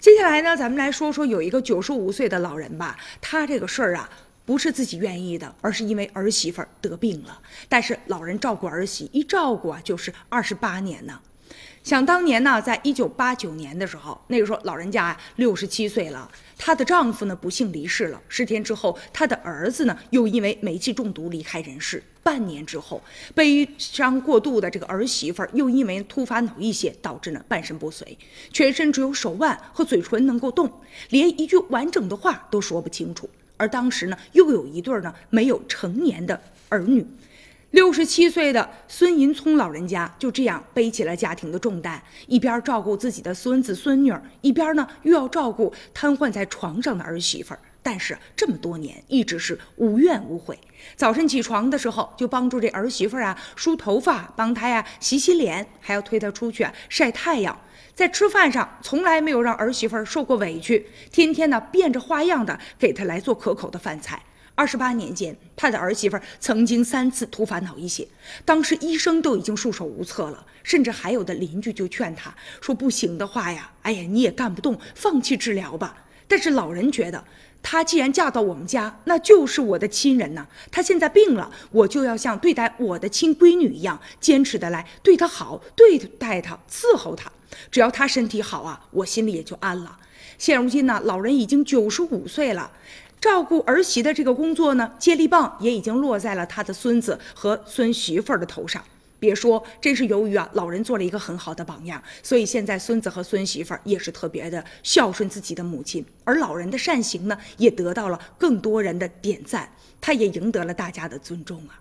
接下来呢，咱们来说说有一个九十五岁的老人吧，他这个事儿啊，不是自己愿意的，而是因为儿媳妇儿得病了。但是老人照顾儿媳，一照顾啊就是二十八年呢。想当年呢，在一九八九年的时候，那个时候老人家六十七岁了，她的丈夫呢不幸离世了。十天之后，她的儿子呢又因为煤气中毒离开人世。半年之后，悲伤过度的这个儿媳妇儿又因为突发脑溢血导致呢半身不遂，全身只有手腕和嘴唇能够动，连一句完整的话都说不清楚。而当时呢，又有一对呢没有成年的儿女。六十七岁的孙银聪老人家就这样背起了家庭的重担，一边照顾自己的孙子孙女，一边呢又要照顾瘫痪在床上的儿媳妇儿。但是这么多年一直是无怨无悔。早晨起床的时候就帮助这儿媳妇儿啊梳头发，帮她呀洗洗脸，还要推她出去啊晒太阳。在吃饭上从来没有让儿媳妇儿受过委屈，天天呢变着花样的给她来做可口的饭菜。二十八年间，他的儿媳妇曾经三次突发脑溢血，当时医生都已经束手无策了，甚至还有的邻居就劝他说：“不行的话呀，哎呀，你也干不动，放弃治疗吧。”但是老人觉得，她既然嫁到我们家，那就是我的亲人呐。她现在病了，我就要像对待我的亲闺女一样，坚持的来对她好，对待她，伺候她。只要她身体好啊，我心里也就安了。现如今呢，老人已经九十五岁了。照顾儿媳的这个工作呢，接力棒也已经落在了他的孙子和孙媳妇儿的头上。别说，这是由于啊，老人做了一个很好的榜样，所以现在孙子和孙媳妇儿也是特别的孝顺自己的母亲。而老人的善行呢，也得到了更多人的点赞，他也赢得了大家的尊重啊。